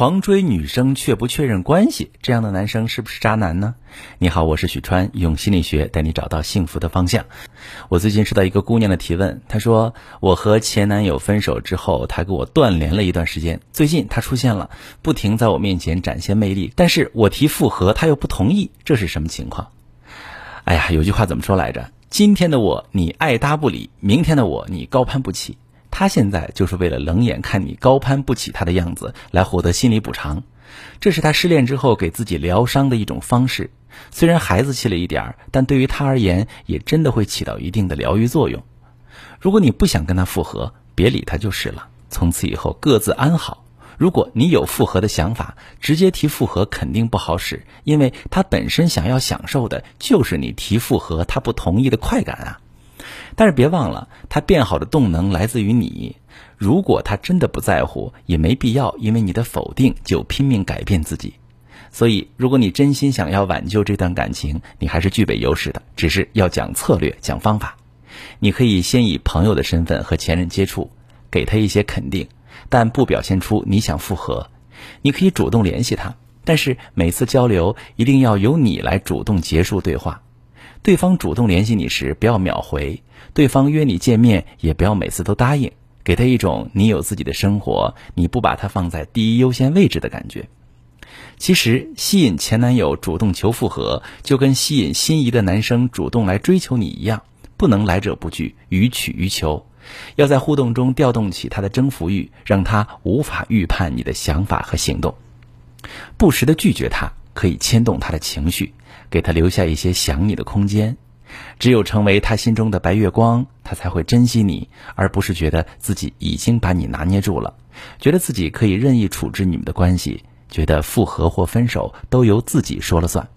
狂追女生却不确认关系，这样的男生是不是渣男呢？你好，我是许川，用心理学带你找到幸福的方向。我最近收到一个姑娘的提问，她说我和前男友分手之后，他跟我断联了一段时间，最近他出现了，不停在我面前展现魅力，但是我提复合，他又不同意，这是什么情况？哎呀，有句话怎么说来着？今天的我你爱搭不理，明天的我你高攀不起。他现在就是为了冷眼看你高攀不起他的样子，来获得心理补偿，这是他失恋之后给自己疗伤的一种方式。虽然孩子气了一点儿，但对于他而言，也真的会起到一定的疗愈作用。如果你不想跟他复合，别理他就是了，从此以后各自安好。如果你有复合的想法，直接提复合肯定不好使，因为他本身想要享受的就是你提复合他不同意的快感啊。但是别忘了，他变好的动能来自于你。如果他真的不在乎，也没必要因为你的否定就拼命改变自己。所以，如果你真心想要挽救这段感情，你还是具备优势的，只是要讲策略、讲方法。你可以先以朋友的身份和前任接触，给他一些肯定，但不表现出你想复合。你可以主动联系他，但是每次交流一定要由你来主动结束对话。对方主动联系你时，不要秒回；对方约你见面，也不要每次都答应。给他一种你有自己的生活，你不把他放在第一优先位置的感觉。其实，吸引前男友主动求复合，就跟吸引心仪的男生主动来追求你一样，不能来者不拒，予取予求。要在互动中调动起他的征服欲，让他无法预判你的想法和行动。不时的拒绝他，可以牵动他的情绪。给他留下一些想你的空间，只有成为他心中的白月光，他才会珍惜你，而不是觉得自己已经把你拿捏住了，觉得自己可以任意处置你们的关系，觉得复合或分手都由自己说了算。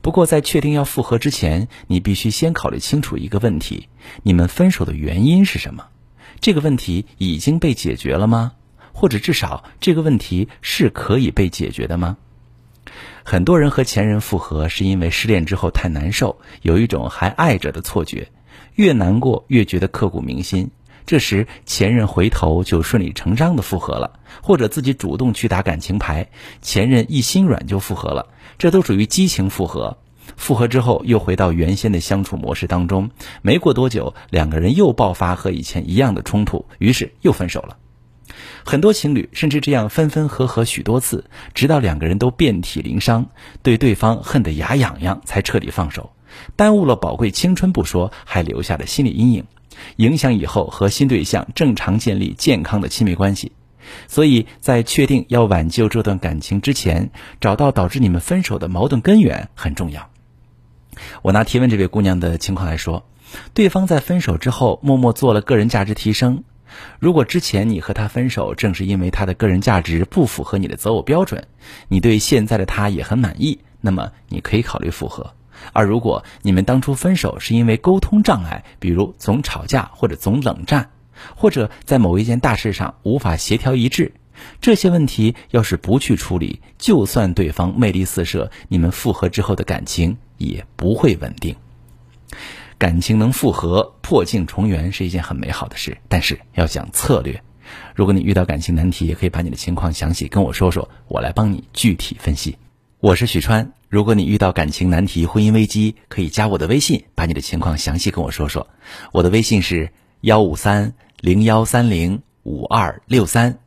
不过，在确定要复合之前，你必须先考虑清楚一个问题：你们分手的原因是什么？这个问题已经被解决了吗？或者至少这个问题是可以被解决的吗？很多人和前任复合，是因为失恋之后太难受，有一种还爱着的错觉，越难过越觉得刻骨铭心。这时前任回头就顺理成章的复合了，或者自己主动去打感情牌，前任一心软就复合了，这都属于激情复合。复合之后又回到原先的相处模式当中，没过多久，两个人又爆发和以前一样的冲突，于是又分手了。很多情侣甚至这样分分合合许多次，直到两个人都遍体鳞伤，对对方恨得牙痒痒，才彻底放手。耽误了宝贵青春不说，还留下了心理阴影，影响以后和新对象正常建立健康的亲密关系。所以在确定要挽救这段感情之前，找到导致你们分手的矛盾根源很重要。我拿提问这位姑娘的情况来说，对方在分手之后默默做了个人价值提升。如果之前你和他分手，正是因为他的个人价值不符合你的择偶标准，你对现在的他也很满意，那么你可以考虑复合。而如果你们当初分手是因为沟通障碍，比如总吵架或者总冷战，或者在某一件大事上无法协调一致，这些问题要是不去处理，就算对方魅力四射，你们复合之后的感情也不会稳定。感情能复合、破镜重圆是一件很美好的事，但是要讲策略。如果你遇到感情难题，也可以把你的情况详细跟我说说，我来帮你具体分析。我是许川，如果你遇到感情难题、婚姻危机，可以加我的微信，把你的情况详细跟我说说。我的微信是幺五三零幺三零五二六三，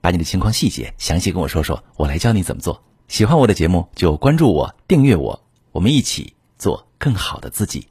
把你的情况细节详细跟我说说，我来教你怎么做。喜欢我的节目就关注我、订阅我，我们一起做更好的自己。